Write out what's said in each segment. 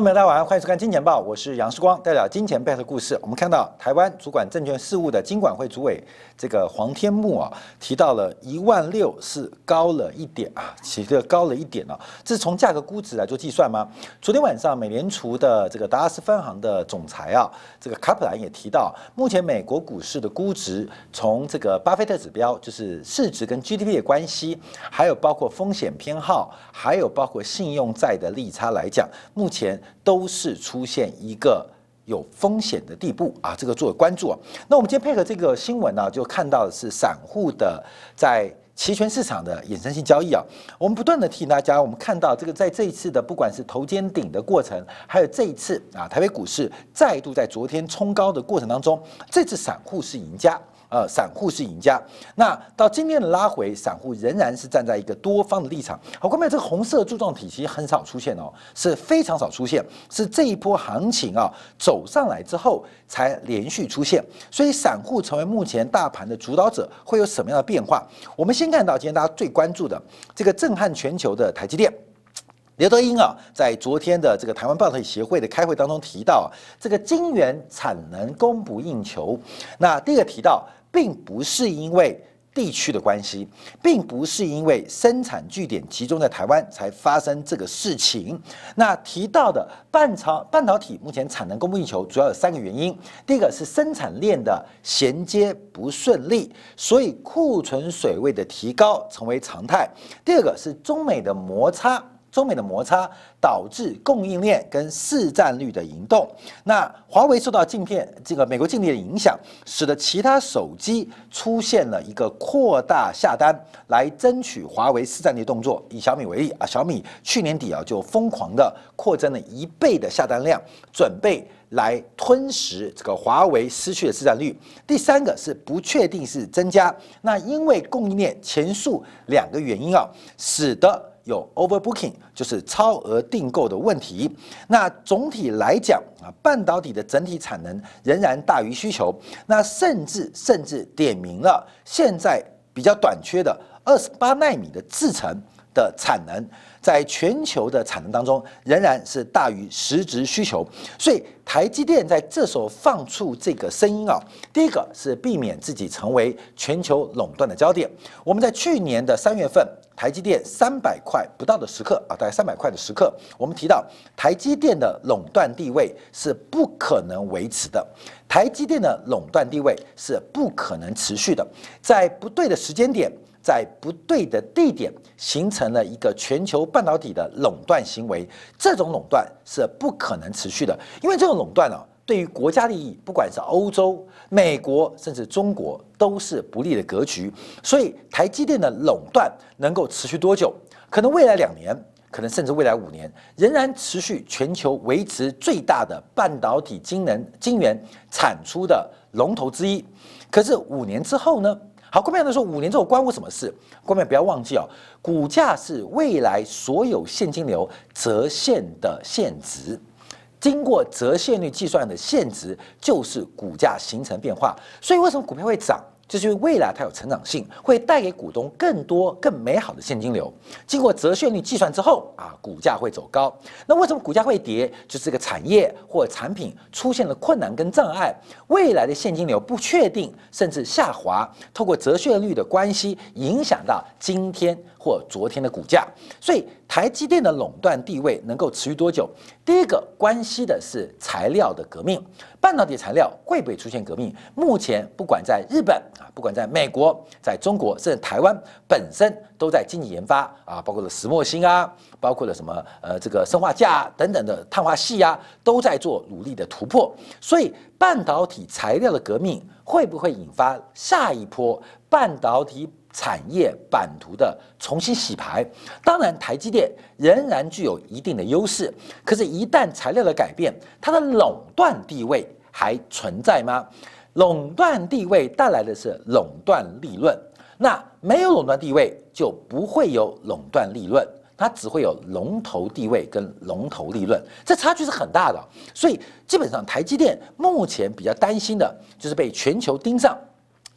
朋友大家晚上欢迎收看《金钱报》，我是杨世光，代表金钱背后的故事。我们看到台湾主管证券事务的金管会主委这个黄天木啊，提到了一万六是高了一点啊，起的高了一点啊，这是从价格估值来做计算吗？昨天晚上美联储的这个达拉斯分行的总裁啊，这个卡普兰也提到，目前美国股市的估值，从这个巴菲特指标，就是市值跟 GDP 的关系，还有包括风险偏好，还有包括信用债的利差来讲，目前。都是出现一个有风险的地步啊，这个作为关注啊。那我们今天配合这个新闻呢，就看到的是散户的在期权市场的衍生性交易啊。我们不断的提醒大家，我们看到这个在这一次的不管是头肩顶的过程，还有这一次啊，台北股市再度在昨天冲高的过程当中，这次散户是赢家。呃，散户是赢家。那到今天的拉回，散户仍然是站在一个多方的立场。好，关键这个红色柱状体其实很少出现哦，是非常少出现，是这一波行情啊走上来之后才连续出现。所以散户成为目前大盘的主导者，会有什么样的变化？我们先看到今天大家最关注的这个震撼全球的台积电。刘德英啊，在昨天的这个台湾半导体协会的开会当中提到，这个晶圆产能供不应求。那第一个提到。并不是因为地区的关系，并不是因为生产据点集中在台湾才发生这个事情。那提到的半朝半导体目前产能供不应求，主要有三个原因。第一个是生产链的衔接不顺利，所以库存水位的提高成为常态。第二个是中美的摩擦。中美的摩擦导致供应链跟市占率的移动，那华为受到镜片这个美国禁令的影响，使得其他手机出现了一个扩大下单来争取华为市占率动作。以小米为例啊，小米去年底啊就疯狂的扩增了一倍的下单量，准备来吞食这个华为失去的市占率。第三个是不确定是增加，那因为供应链前述两个原因啊，使得。有 overbooking，就是超额订购的问题。那总体来讲啊，半导体的整体产能仍然大于需求。那甚至甚至点明了，现在比较短缺的二十八纳米的制程的产能。在全球的产能当中，仍然是大于实质需求，所以台积电在这时候放出这个声音啊，第一个是避免自己成为全球垄断的焦点。我们在去年的三月份，台积电三百块不到的时刻啊，大概三百块的时刻，我们提到台积电的垄断地位是不可能维持的，台积电的垄断地位是不可能持续的，在不对的时间点。在不对的地点形成了一个全球半导体的垄断行为，这种垄断是不可能持续的，因为这种垄断呢，对于国家利益，不管是欧洲、美国，甚至中国，都是不利的格局。所以，台积电的垄断能够持续多久？可能未来两年，可能甚至未来五年，仍然持续全球维持最大的半导体晶能晶圆产出的龙头之一。可是五年之后呢？好，关键的说，五年之后关我什么事？关键不要忘记哦，股价是未来所有现金流折现的现值，经过折现率计算的现值就是股价形成变化。所以为什么股票会涨？就是因为未来它有成长性，会带给股东更多更美好的现金流。经过折现率计算之后啊，股价会走高。那为什么股价会跌？就是这个产业或产品出现了困难跟障碍，未来的现金流不确定，甚至下滑。透过折现率的关系，影响到今天或昨天的股价。所以台积电的垄断地位能够持续多久？第一个关系的是材料的革命，半导体材料会不会出现革命？目前不管在日本。啊，不管在美国、在中国，甚至台湾本身都在积极研发啊，包括了石墨烯啊，包括了什么呃这个砷化镓等等的碳化系啊，都在做努力的突破。所以半导体材料的革命会不会引发下一波半导体产业版图的重新洗牌？当然，台积电仍然具有一定的优势。可是，一旦材料的改变，它的垄断地位还存在吗？垄断地位带来的是垄断利润，那没有垄断地位就不会有垄断利润，它只会有龙头地位跟龙头利润，这差距是很大的。所以基本上台积电目前比较担心的就是被全球盯上，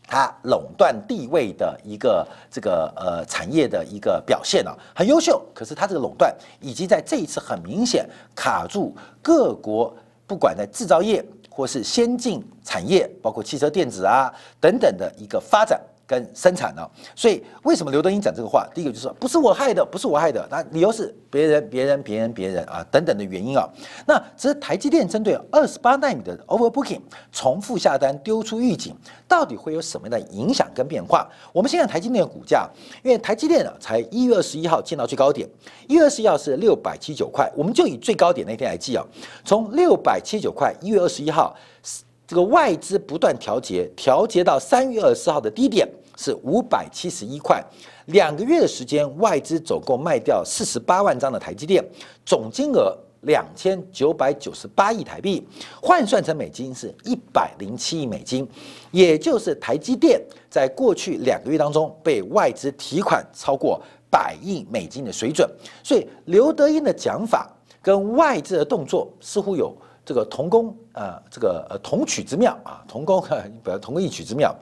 它垄断地位的一个这个呃产业的一个表现啊，很优秀。可是它这个垄断以及在这一次很明显卡住各国，不管在制造业或是先进产业，包括汽车电子啊等等的一个发展。跟生产呢，所以为什么刘德英讲这个话？第一个就是说不是我害的，不是我害的，那理由是别人、别人、别人、别人啊等等的原因啊。那只是台积电针对二十八纳米的 overbooking 重复下单丢出预警，到底会有什么样的影响跟变化？我们先看台积电的股价，因为台积电呢才一月二十一号见到最高点，一月二十一号是六百七十九块，我们就以最高点那天来计啊，从六百七十九块一月二十一号。这个外资不断调节，调节到三月二十四号的低点是五百七十一块，两个月的时间，外资总共卖掉四十八万张的台积电，总金额两千九百九十八亿台币，换算成美金是一百零七亿美金，也就是台积电在过去两个月当中被外资提款超过百亿美金的水准，所以刘德英的讲法跟外资的动作似乎有。这个同工啊，这个呃同曲之妙啊，同工啊 不要同工异曲之妙，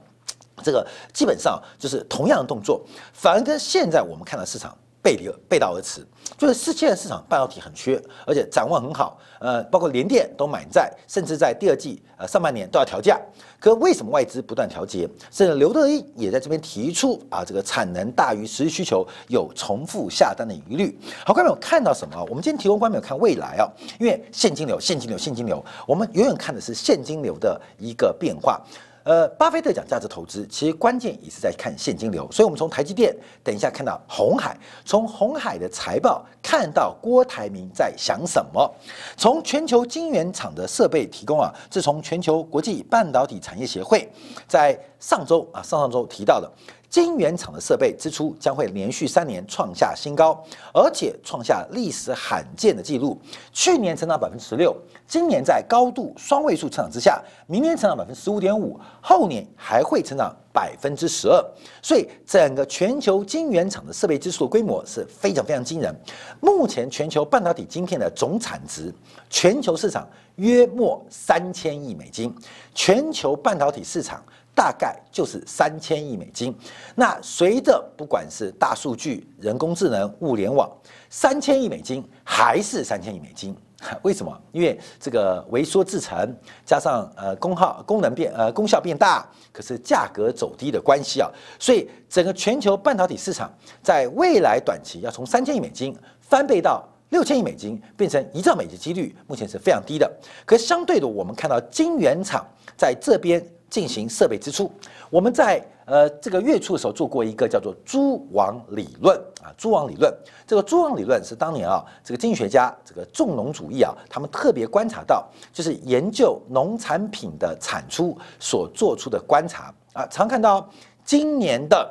这个基本上就是同样的动作，反而跟现在我们看到市场背离背道而驰，就是现在市场半导体很缺，而且展望很好，呃，包括联电都满载，甚至在第二季呃上半年都要调价。可为什么外资不断调节？甚至刘德一也在这边提出啊，这个产能大于实际需求，有重复下单的疑虑。好，观众看到什么？我们今天提供观众看未来啊，因为现金流、现金流、现金流，我们永远看的是现金流的一个变化。呃，巴菲特讲价值投资，其实关键也是在看现金流。所以，我们从台积电，等一下看到红海，从红海的财报看到郭台铭在想什么。从全球晶圆厂的设备提供啊，是从全球国际半导体产业协会在上周啊，上上周提到的。晶圆厂的设备支出将会连续三年创下新高，而且创下历史罕见的纪录。去年成长百分之十六，今年在高度双位数成长之下，明年成长百分之十五点五，后年还会成长百分之十二。所以，整个全球晶圆厂的设备支出的规模是非常非常惊人。目前全球半导体晶片的总产值，全球市场约莫三千亿美金，全球半导体市场。大概就是三千亿美金。那随着不管是大数据、人工智能、物联网，三千亿美金还是三千亿美金？为什么？因为这个微缩制程加上呃功耗、功能变呃功效变大，可是价格走低的关系啊。所以整个全球半导体市场在未来短期要从三千亿美金翻倍到六千亿美金，变成一兆美金的几率，目前是非常低的。可相对的，我们看到晶圆厂在这边。进行设备支出，我们在呃这个月初的时候做过一个叫做“蛛网理论”啊，“蛛网理论”这个“蛛网理论”是当年啊这个经济学家这个重农主义啊，他们特别观察到，就是研究农产品的产出所做出的观察。啊，常看到今年的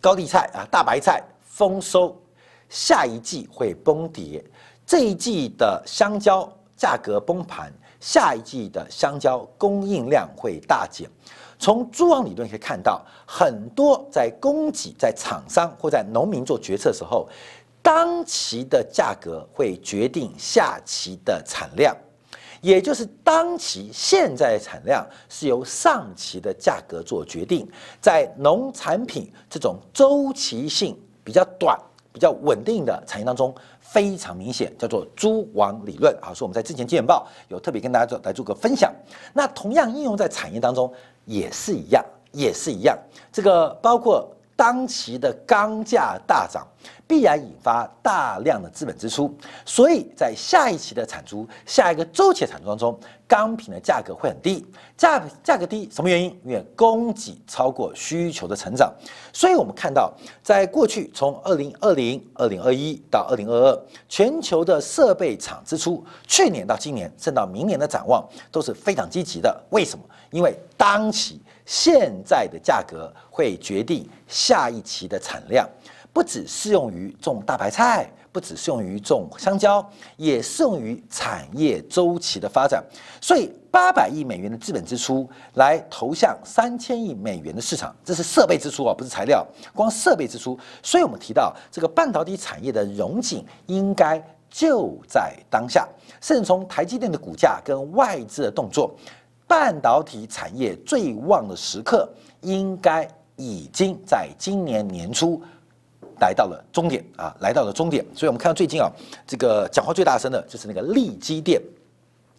高丽菜啊大白菜丰收，下一季会崩跌，这一季的香蕉价格崩盘。下一季的香蕉供应量会大减。从蛛网理论可以看到，很多在供给、在厂商或在农民做决策的时候，当期的价格会决定下期的产量，也就是当期现在的产量是由上期的价格做决定。在农产品这种周期性比较短、比较稳定的产业当中。非常明显，叫做蛛网理论啊，是我们在之前《见报》有特别跟大家做来做个分享。那同样应用在产业当中也是一样，也是一样。这个包括当期的钢价大涨。必然引发大量的资本支出，所以在下一期的产出、下一个周期的产出当中，钢品的价格会很低。价价格低，什么原因？因为供给超过需求的成长。所以我们看到，在过去从二零二零、二零二一到二零二二，全球的设备厂支出，去年到今年，甚至到明年的展望都是非常积极的。为什么？因为当期现在的价格会决定下一期的产量。不只适用于种大白菜，不只适用于种香蕉，也适用于产业周期的发展。所以，八百亿美元的资本支出来投向三千亿美元的市场，这是设备支出啊，不是材料，光设备支出。所以我们提到这个半导体产业的融景应该就在当下。甚至从台积电的股价跟外资的动作。半导体产业最旺的时刻，应该已经在今年年初来到了终点啊，来到了终点。所以我们看到最近啊，这个讲话最大声的就是那个利基电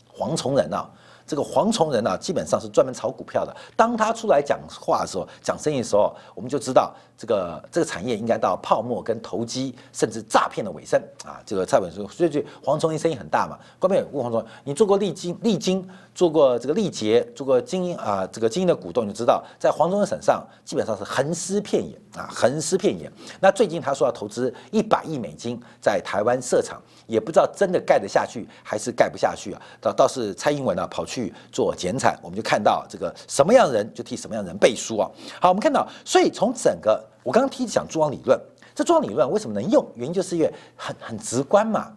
黄崇仁啊。这个黄崇仁啊，基本上是专门炒股票的。当他出来讲话的时候，讲生意的时候，我们就知道这个这个产业应该到泡沫跟投机甚至诈骗的尾声啊。这个蔡文说，所以黄崇仁生意很大嘛。关键问黄崇，你做过利金、利金，做过这个利捷，做过精英啊，这个精英的股东，你就知道，在黄崇仁手上基本上是横尸遍野啊，横尸遍野。那最近他说要投资一百亿美金在台湾设厂，也不知道真的盖得下去还是盖不下去啊。倒倒是蔡英文呢跑去。做减产，我们就看到这个什么样人就替什么样人背书啊。好，我们看到，所以从整个我刚刚提讲蛛网理论，这蛛网理论为什么能用？原因就是因为很很直观嘛。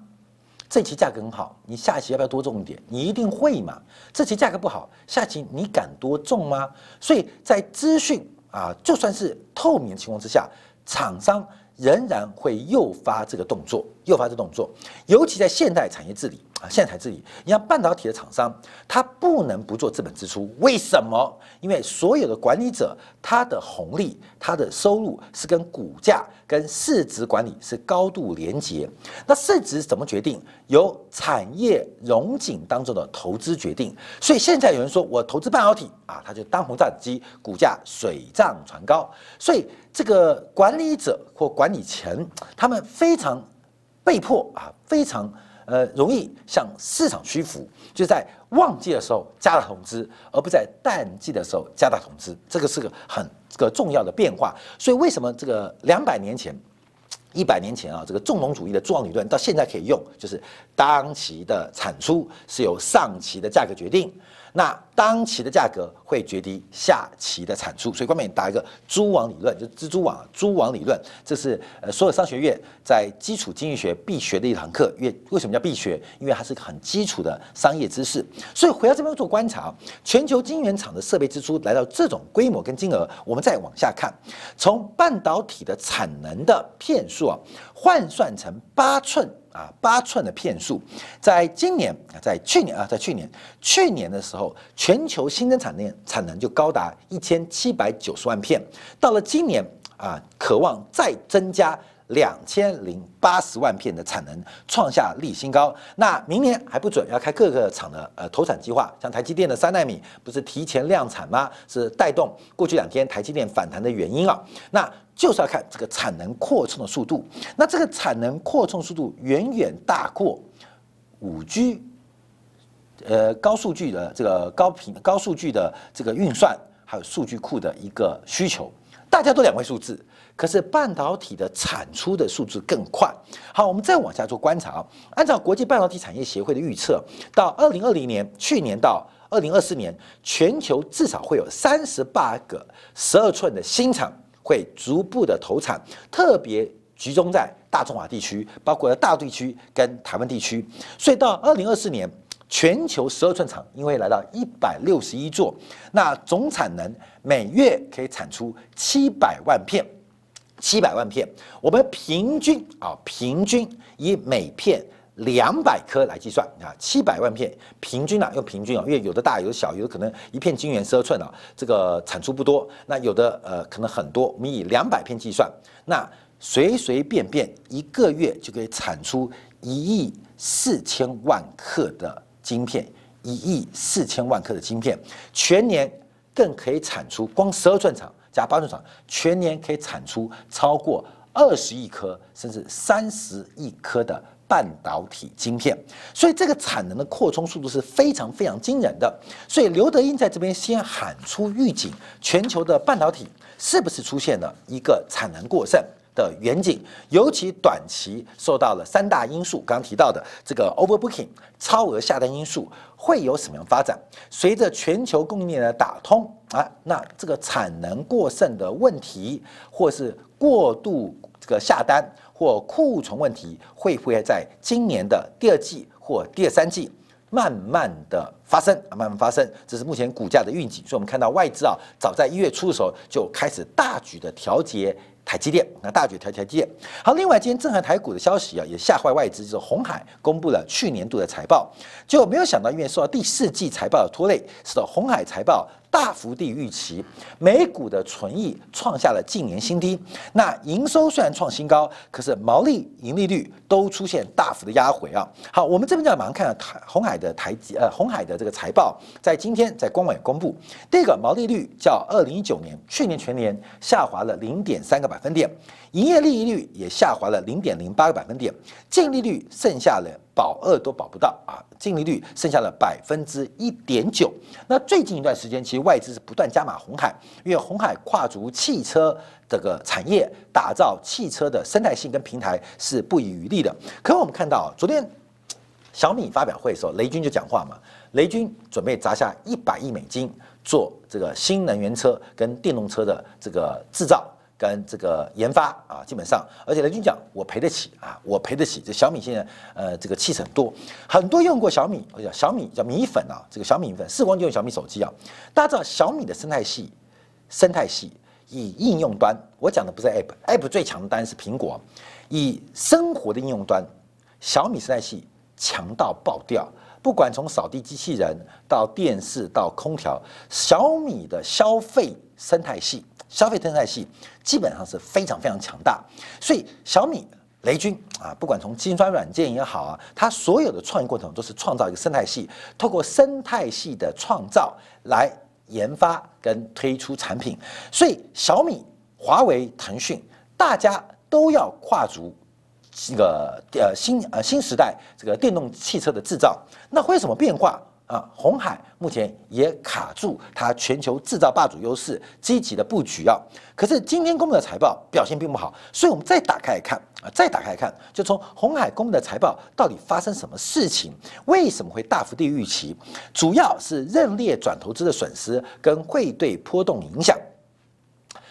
这期价格很好，你下期要不要多种一点？你一定会嘛。这期价格不好，下期你敢多种吗？所以在资讯啊，就算是透明的情况之下，厂商。仍然会诱发这个动作，诱发这动作，尤其在现代产业治理啊，现在才治理，你像半导体的厂商，他不能不做资本支出，为什么？因为所有的管理者，他的红利、他的收入是跟股价、跟市值管理是高度连结。那市值怎么决定？由产业融景当中的投资决定。所以现在有人说我投资半导体啊，他就当红炸子鸡，股价水涨船高。所以。这个管理者或管理层，他们非常被迫啊，非常呃容易向市场屈服，就在旺季的时候加大投资，而不在淡季的时候加大投资，这个是个很这个重要的变化。所以为什么这个两百年前、一百年前啊，这个重农主义的重要理论到现在可以用，就是当期的产出是由上期的价格决定。那当期的价格会决定下期的产出，所以关美打一个蛛网理论，就蜘蛛网蛛网理论，这是呃所有商学院在基础经济学必学的一堂课。因为为什么叫必学？因为它是很基础的商业知识。所以回到这边做观察，全球晶圆厂的设备支出来到这种规模跟金额，我们再往下看，从半导体的产能的片数啊，换算成八寸。啊，八寸的片数，在今年啊，在去年啊，在去年去年的时候，全球新增产能产能就高达一千七百九十万片，到了今年啊，渴望再增加。两千零八十万片的产能创下历史新高。那明年还不准要开各个厂的呃投产计划，像台积电的三纳米不是提前量产吗？是带动过去两天台积电反弹的原因啊。那就是要看这个产能扩充的速度。那这个产能扩充速度远远大过五 G，呃高数据的这个高频高数据的这个运算，还有数据库的一个需求，大家都两位数字。可是半导体的产出的数字更快。好，我们再往下做观察啊。按照国际半导体产业协会的预测，到二零二零年，去年到二零二四年，全球至少会有三十八个十二寸的新厂会逐步的投产，特别集中在大中华地区，包括大地区跟台湾地区。所以到二零二四年，全球十二寸厂因为来到一百六十一座，那总产能每月可以产出七百万片。七百万片，我们平均啊，平均以每片两百颗来计算啊，七百万片平均啊，用平均啊，因为有的大，有的小，有的可能一片晶圆十二寸啊，这个产出不多，那有的呃可能很多，我们以两百片计算，那随随便便一个月就可以产出一亿四千万克的晶片，一亿四千万克的晶片，全年更可以产出光十二寸厂。加八寸厂全年可以产出超过二十亿颗，甚至三十亿颗的半导体晶片，所以这个产能的扩充速度是非常非常惊人的。所以刘德英在这边先喊出预警：全球的半导体是不是出现了一个产能过剩的远景？尤其短期受到了三大因素，刚刚提到的这个 overbooking 超额下单因素。会有什么样发展？随着全球供应链的打通啊，那这个产能过剩的问题，或是过度这个下单或库存问题，会不会在今年的第二季或第三季慢慢的发生啊？慢慢发生，这是目前股价的预警。所以我们看到外资啊，早在一月初的时候就开始大举的调节台积电，那大举调台积电。好，另外今天震撼台股的消息啊，也吓坏外资，就是红海公布了去年度的财报，结果没有想到，因为受到第四季财报的拖累，使得红海财报。大幅低于预期，美股的存益创下了近年新低。那营收虽然创新高，可是毛利、盈利率都出现大幅的压回啊。好，我们这边就要马上看到台红海的台积呃红海的这个财报，在今天在官网公布，第一个毛利率较二零一九年去年全年下滑了零点三个百分点，营业利率也下滑了零点零八个百分点，净利率剩下了。保二都保不到啊，净利率剩下了百分之一点九。那最近一段时间，其实外资是不断加码红海，因为红海跨足汽车这个产业，打造汽车的生态性跟平台是不遗余力的。可我们看到昨天小米发表会的时候，雷军就讲话嘛，雷军准备砸下一百亿美金做这个新能源车跟电动车的这个制造。跟这个研发啊，基本上，而且雷军讲我赔得起啊，我赔得起。这小米现在呃，这个气很多，很多用过小米，叫小米叫米粉啊，这个小米粉，四光就用小米手机啊。大家知道小米的生态系，生态系以应用端，我讲的不是 App，App 最强的当然是苹果，以生活的应用端，小米生态系强到爆掉。不管从扫地机器人到电视到空调，小米的消费生态系。消费生态系基本上是非常非常强大，所以小米雷军啊，不管从金砖软件也好啊，它所有的创业过程都是创造一个生态系，透过生态系的创造来研发跟推出产品。所以小米、华为、腾讯，大家都要跨足这个呃新呃新时代这个电动汽车的制造，那会有什么变化？啊，红海目前也卡住它全球制造霸主优势，积极的布局啊。可是今天公布的财报表现并不好，所以我们再打开来看再打开看，就从红海公布的财报到底发生什么事情？为什么会大幅低于预期？主要是认列转投资的损失跟汇兑波动影响。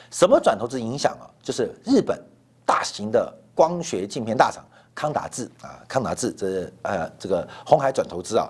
什么转投资影响啊？就是日本大型的光学镜片大厂康达智啊，康达智这呃这个红海转投资啊。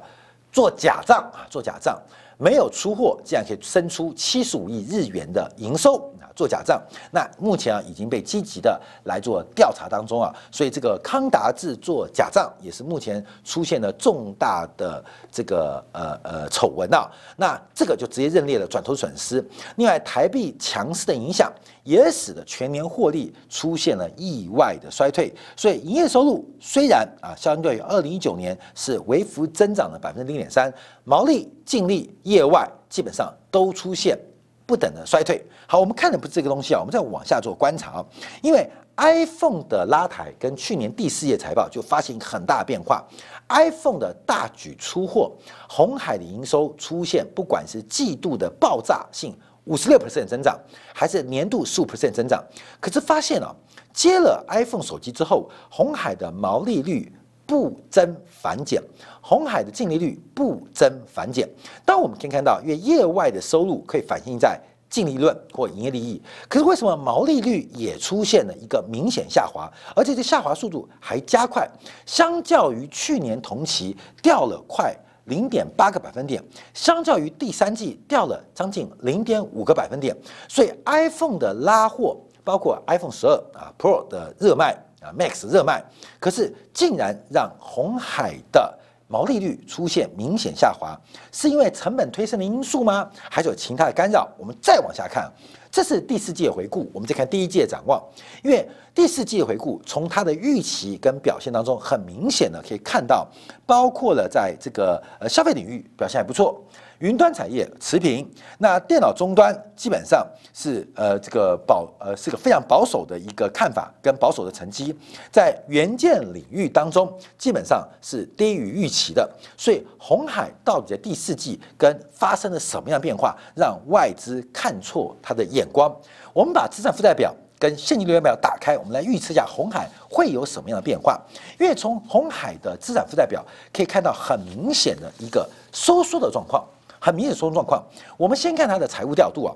做假账啊，做假账，没有出货，竟然可以生出七十五亿日元的营收啊！做假账，那目前啊已经被积极的来做调查当中啊，所以这个康达智做假账也是目前出现了重大的这个呃呃丑闻啊，那这个就直接认列了转投损失。另外，台币强势的影响。也使得全年获利出现了意外的衰退，所以营业收入虽然啊，相对于二零一九年是微幅增长了百分之零点三，毛利、净利、业外基本上都出现不等的衰退。好，我们看的不是这个东西啊，我们再往下做观察啊，因为 iPhone 的拉抬跟去年第四页财报就发现很大变化，iPhone 的大举出货，红海的营收出现不管是季度的爆炸性。五十六 percent 增长，还是年度十五 percent 增长？可是发现啊，接了 iPhone 手机之后，红海的毛利率不增反减，红海的净利率不增反减。当我们可以看到，因为业外的收入可以反映在净利润或营业利益，可是为什么毛利率也出现了一个明显下滑，而且这下滑速度还加快，相较于去年同期掉了快。零点八个百分点，相较于第三季掉了将近零点五个百分点，所以 iPhone 的拉货，包括 iPhone 十二啊 Pro 的热卖啊 Max 热卖，可是竟然让红海的毛利率出现明显下滑，是因为成本推升的因素吗？还是有其他的干扰？我们再往下看。这是第四季的回顾，我们再看第一季的展望。因为第四季的回顾，从它的预期跟表现当中，很明显的可以看到，包括了在这个呃消费领域表现还不错。云端产业持平，那电脑终端基本上是呃这个保呃是个非常保守的一个看法跟保守的成绩，在元件领域当中基本上是低于预期的，所以红海到底在第四季跟发生了什么样变化，让外资看错它的眼光？我们把资产负债表跟现金流量表打开，我们来预测一下红海会有什么样的变化？因为从红海的资产负债表可以看到很明显的一个收缩的状况。很明显收入状况，我们先看它的财务调度啊，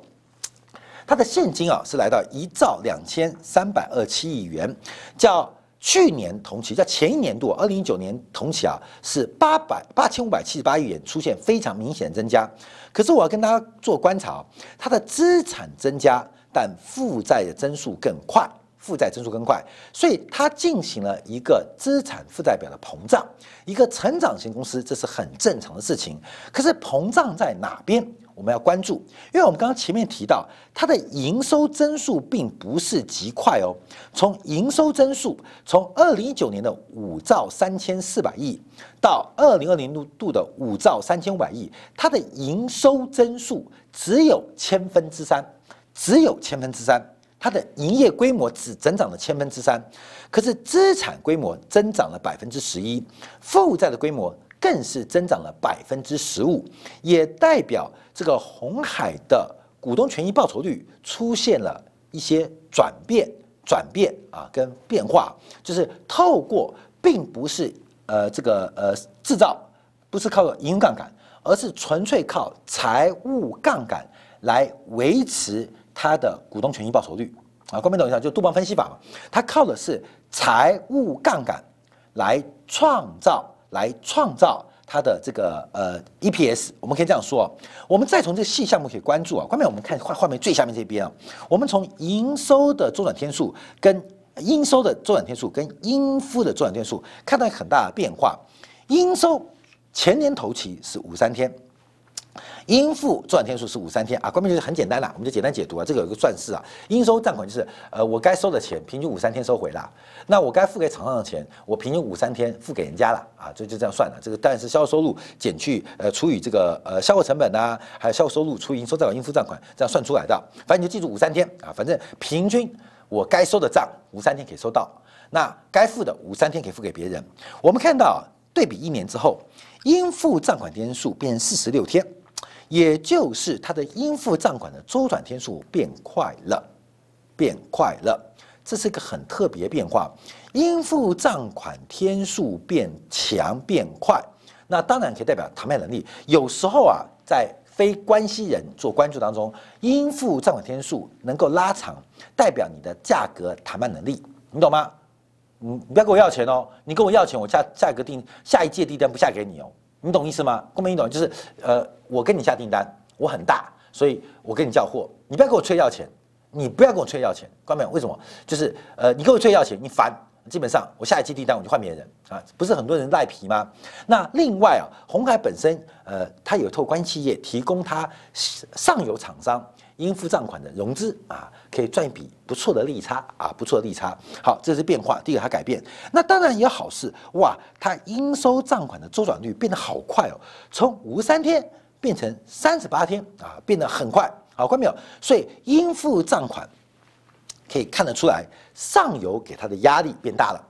它的现金啊是来到一兆两千三百二七亿元，较去年同期，在前一年度二零一九年同期啊是八百八千五百七十八亿元，出现非常明显的增加。可是我要跟大家做观察，它的资产增加但负债的增速更快。负债增速更快，所以它进行了一个资产负债表的膨胀。一个成长型公司，这是很正常的事情。可是膨胀在哪边，我们要关注，因为我们刚刚前面提到，它的营收增速并不是极快哦。从营收增速，从二零一九年的五兆三千四百亿到二零二零度的五兆三千五百亿，它的营收增速只有千分之三，只有千分之三。它的营业规模只增长了千分之三，可是资产规模增长了百分之十一，负债的规模更是增长了百分之十五，也代表这个红海的股东权益报酬率出现了一些转变、转变啊，跟变化，就是透过并不是呃这个呃制造，不是靠营运杠杆，而是纯粹靠财务杠杆来维持。它的股东权益报酬率啊，关明懂一下，就杜邦分析法嘛，它靠的是财务杠杆来创造，来创造它的这个呃 EPS。我们可以这样说，我们再从这个细项目可以关注啊。关面我们看画画面最下面这边啊，我们从营收的周转天数跟应收的周转天数跟应付的周转天数看到很大的变化。应收前年头期是五三天。应付周转天数是五三天啊，关键就是很简单啦，我们就简单解读啊。这个有个算式啊，应收账款就是呃我该收的钱平均五三天收回了，那我该付给厂商的钱我平均五三天付给人家了啊，这就这样算了。这个但是销售收入减去呃除以这个呃销货成本呐，还有销售收入除以应收账款应付账款这样算出来的。反正你就记住五三天啊，反正平均我该收的账五三天可以收到，那该付的五三天可以付给别人。我们看到对比一年之后，应付账款天数变四十六天。也就是它的应付账款的周转天数变快了，变快了，这是一个很特别变化。应付账款天数变强变快，那当然可以代表谈判能力。有时候啊，在非关系人做关注当中，应付账款天数能够拉长，代表你的价格谈判能力，你懂吗？你你不要跟我要钱哦，你跟我要钱，我下下一个订下一届订单不下给你哦。你懂意思吗？公明，你懂，就是呃，我跟你下订单，我很大，所以我跟你叫货，你不要跟我催要钱，你不要跟我催要钱，关明，为什么？就是呃，你跟我催要钱，你烦，基本上我下一期订单我就换别人啊，不是很多人赖皮吗？那另外啊，红海本身呃，它有透关企业提供它上游厂商。应付账款的融资啊，可以赚一笔不错的利差啊，不错的利差。好，这是变化。第一个，它改变，那当然也有好事哇，它应收账款的周转率变得好快哦，从五十三天变成三十八天啊，变得很快。好，看到没有？所以应付账款可以看得出来，上游给它的压力变大了。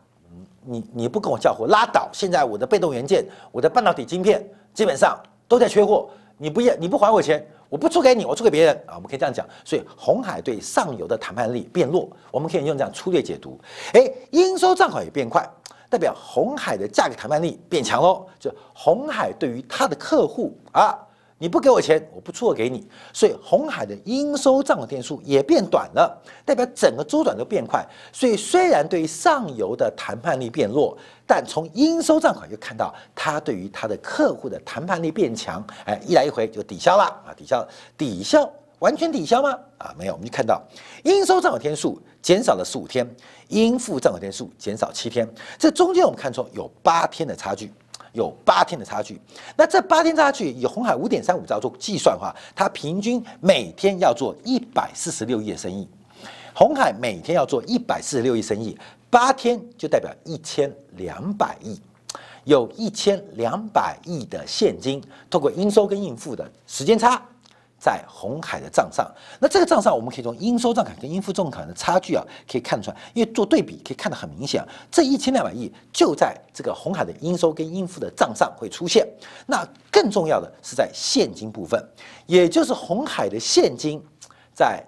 你你不跟我叫货，拉倒。现在我的被动元件，我的半导体晶片基本上都在缺货，你不要你不还我钱。我不出给你，我出给别人啊！我们可以这样讲，所以红海对上游的谈判力变弱，我们可以用这样粗略解读。哎，应收账款也变快，代表红海的价格谈判力变强喽。就红海对于他的客户啊。你不给我钱，我不出货给你，所以红海的应收账款天数也变短了，代表整个周转都变快。所以虽然对于上游的谈判力变弱，但从应收账款又看到它对于它的客户的谈判力变强。哎，一来一回就抵消了啊，抵消，抵消完全抵消吗？啊，没有，我们就看到应收账款天数减少了十五天，应付账款天数减少七天，这中间我们看出有八天的差距。有八天的差距，那这八天差距以红海五点三五兆做计算的话，它平均每天要做一百四十六亿的生意。红海每天要做一百四十六亿生意，八天就代表一千两百亿，有一千两百亿的现金，透过应收跟应付的时间差。在红海的账上，那这个账上我们可以从应收账款跟应付账款的差距啊，可以看出来，因为做对比可以看得很明显，这一千两百亿就在这个红海的应收跟应付的账上会出现。那更重要的是在现金部分，也就是红海的现金在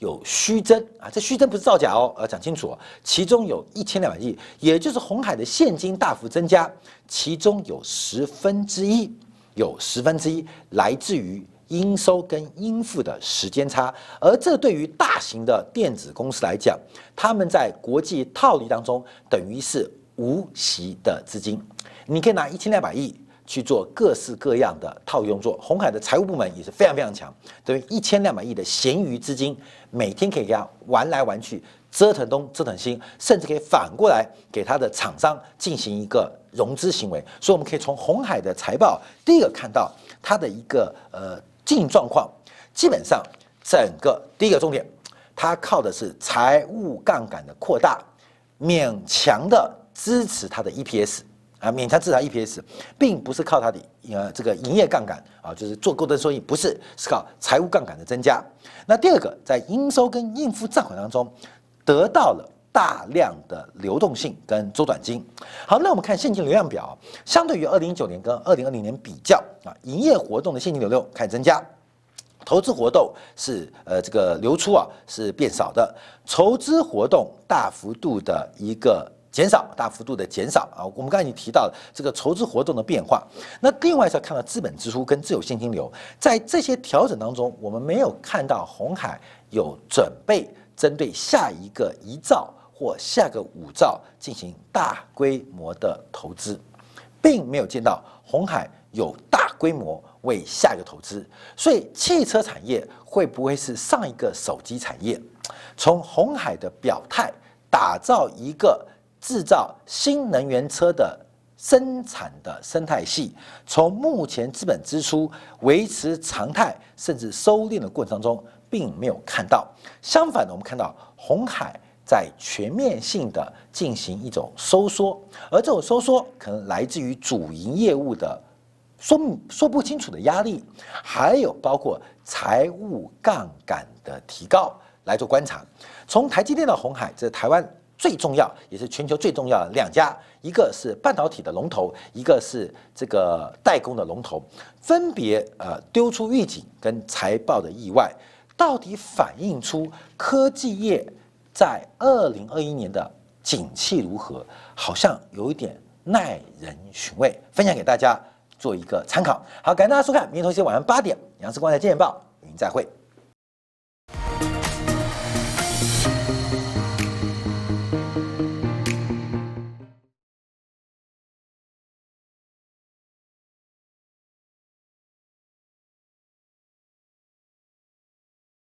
有虚增啊，这虚增不是造假哦，呃，讲清楚，其中有一千两百亿，也就是红海的现金大幅增加，其中有十分之一，有十分之一来自于。应收跟应付的时间差，而这对于大型的电子公司来讲，他们在国际套利当中等于是无息的资金。你可以拿一千两百亿去做各式各样的套用作。红海的财务部门也是非常非常强，等于一千两百亿的闲余资金，每天可以给他玩来玩去，折腾东折腾西，甚至可以反过来给他的厂商进行一个融资行为。所以我们可以从红海的财报第一个看到它的一个呃经营状况，基本上整个第一个重点，它靠的是财务杠杆的扩大，勉强的支持它的 EPS。啊，勉强支持它 EPS，并不是靠它的呃这个营业杠杆啊，就是做购的收益，不是，是靠财务杠杆的增加。那第二个，在应收跟应付账款当中，得到了大量的流动性跟周转金。好，那我们看现金流量表，相对于二零一九年跟二零二零年比较啊，营业活动的现金流量开始增加，投资活动是呃这个流出啊是变少的，筹资活动大幅度的一个。减少大幅度的减少啊！我们刚才已经提到了这个筹资活动的变化。那另外是要看到资本支出跟自有现金流，在这些调整当中，我们没有看到红海有准备针对下一个一兆或下个五兆进行大规模的投资，并没有见到红海有大规模为下一个投资。所以汽车产业会不会是上一个手机产业？从红海的表态，打造一个。制造新能源车的生产的生态系，从目前资本支出维持常态甚至收敛的过程当中，并没有看到。相反的，我们看到红海在全面性的进行一种收缩，而这种收缩可能来自于主营业务的说说不清楚的压力，还有包括财务杠杆的提高来做观察。从台积电到红海，这台湾。最重要也是全球最重要的两家，一个是半导体的龙头，一个是这个代工的龙头，分别呃丢出预警跟财报的意外，到底反映出科技业在二零二一年的景气如何？好像有一点耐人寻味，分享给大家做一个参考。好，感谢大家收看，明天同学晚上八点，杨世光在《见报》与您再会。